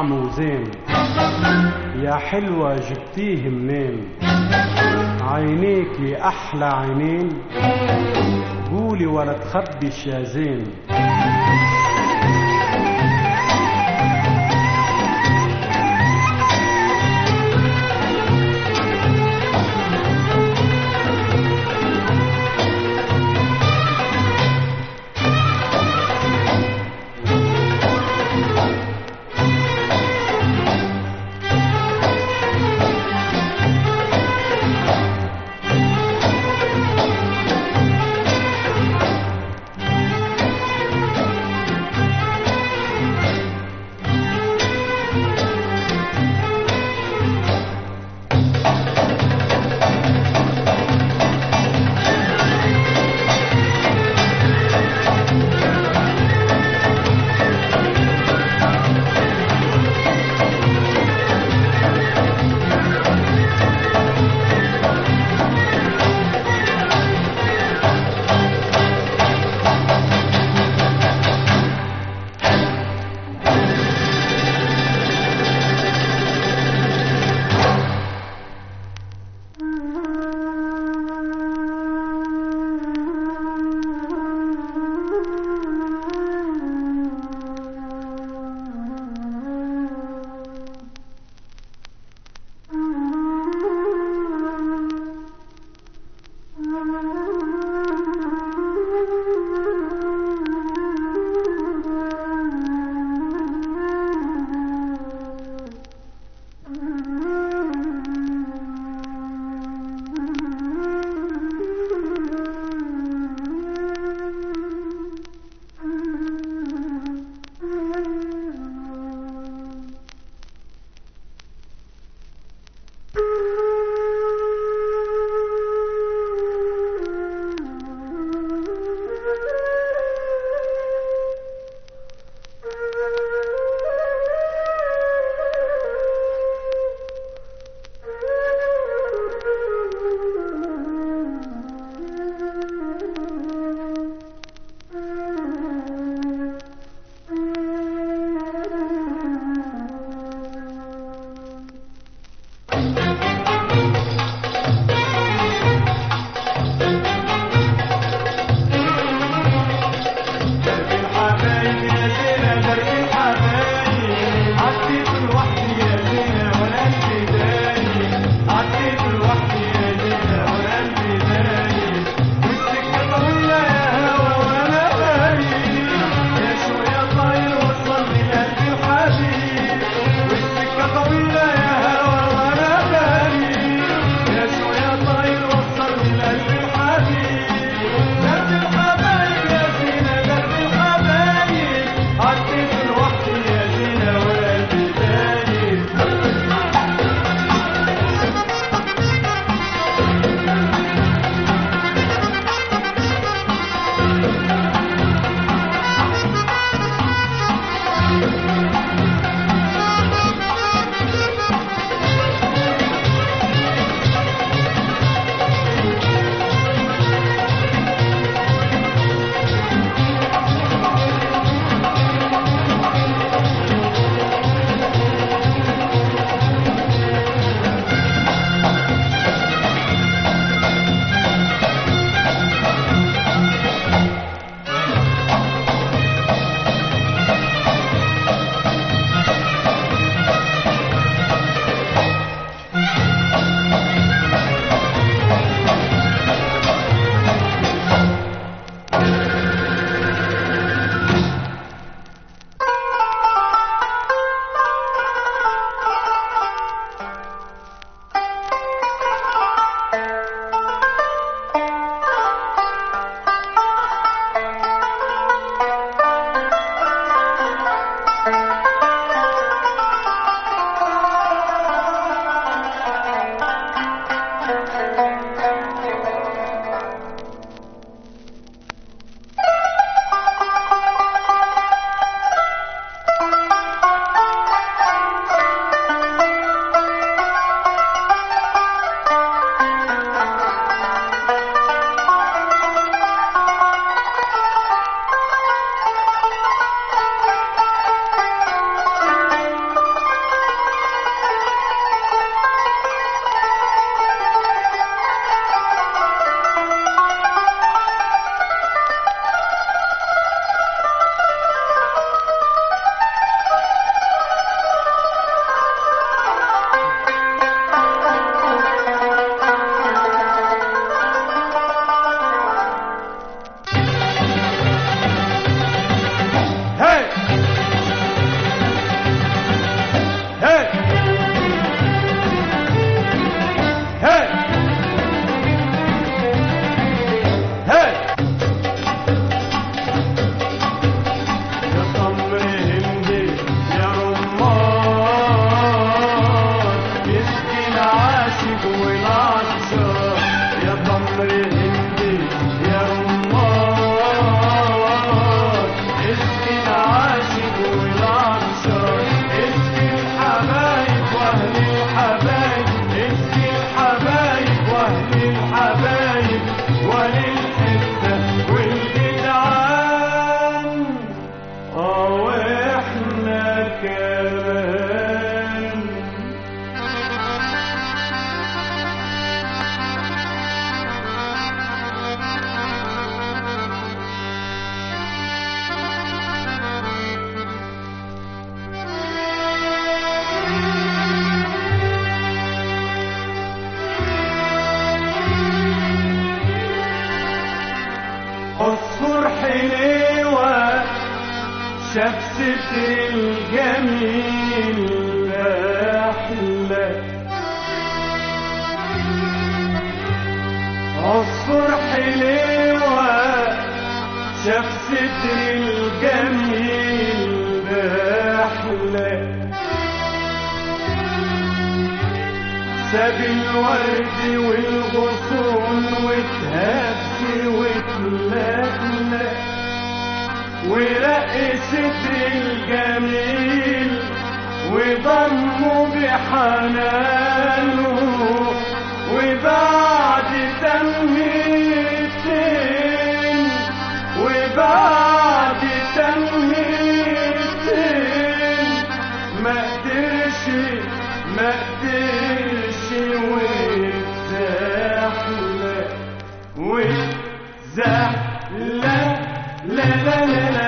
طعم وزين يا حلوة جبتيه منين؟ عينيكي أحلى عينين. قولي ولا تخبيش يا زين. حلوة شخصيتي الجميل أحلى. ساب الورد والغصون وتهبسي ورق ورقصت الجميل وضمه بحنانه. وبعد تمهيدتين وبعد تمهيدتين ما قدرش ما قدرش وزحلق وزحلق لا لا لا لا.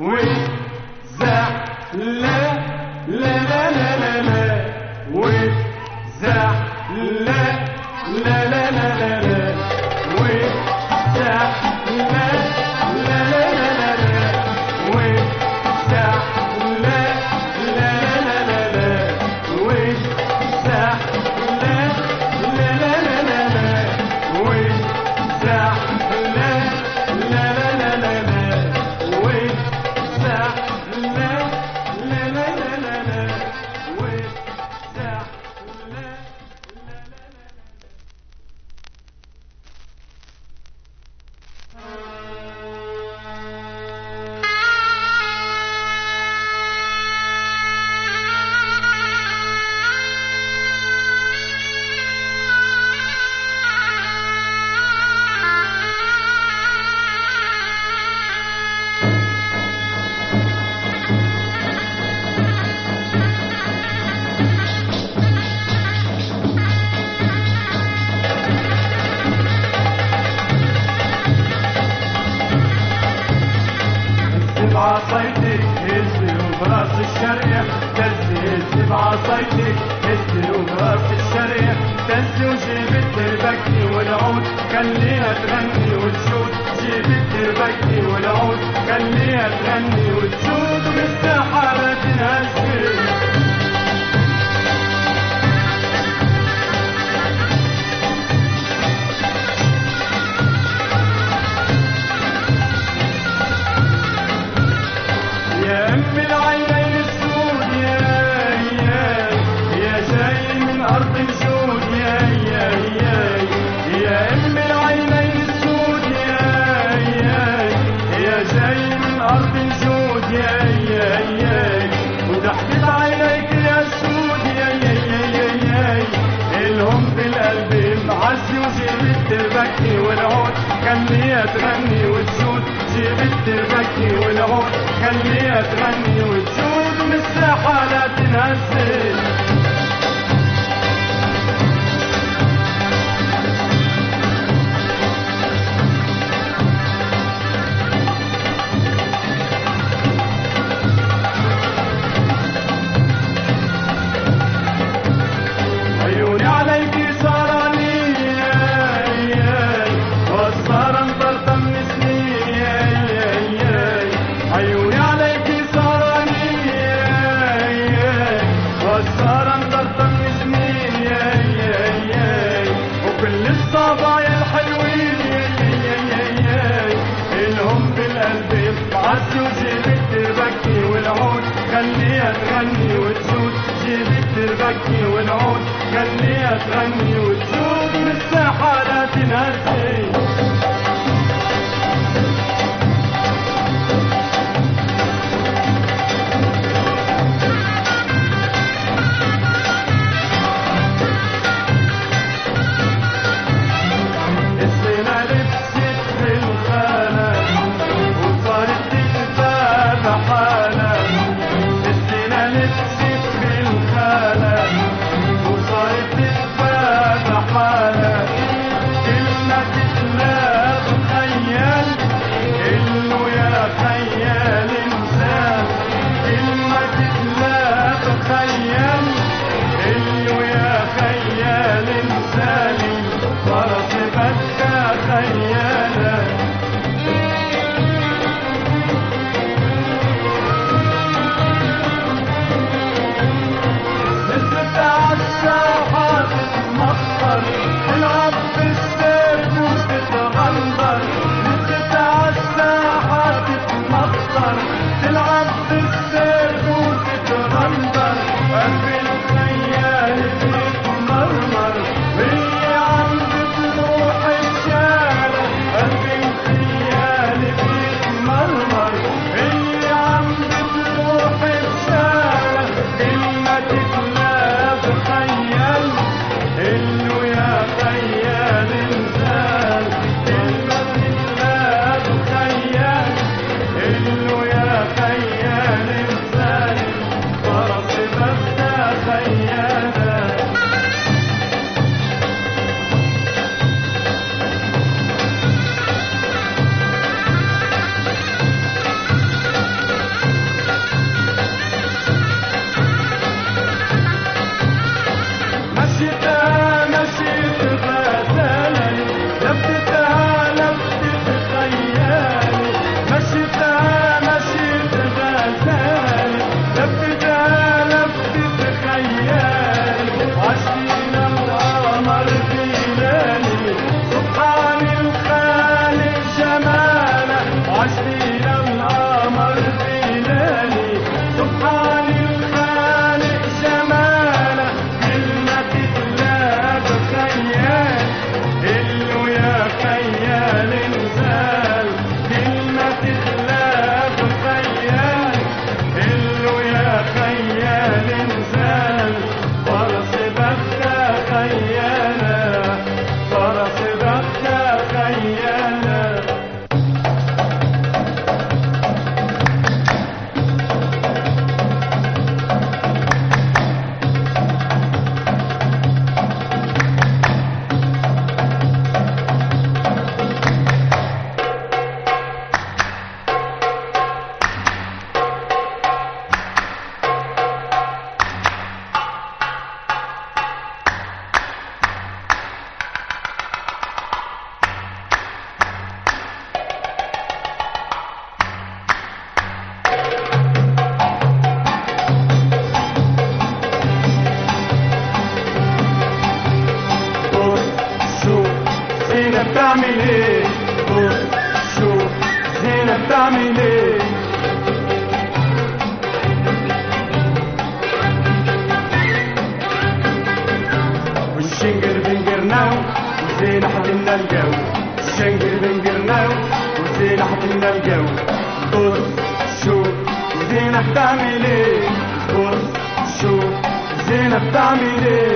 with the le, le, le, le. بنتي وجبت البكي والعود خليها تغني وتشوت. جبت البكي والعود خليها تغني وتشوت. تغني وتزول جيب التربكي والعود. خليها تغني وتزول الجو. الشنقر بنقرناو وزين حطينا الجو. قرص شو زينة بتعمل إيه قرص شو زينة بتعمل إيه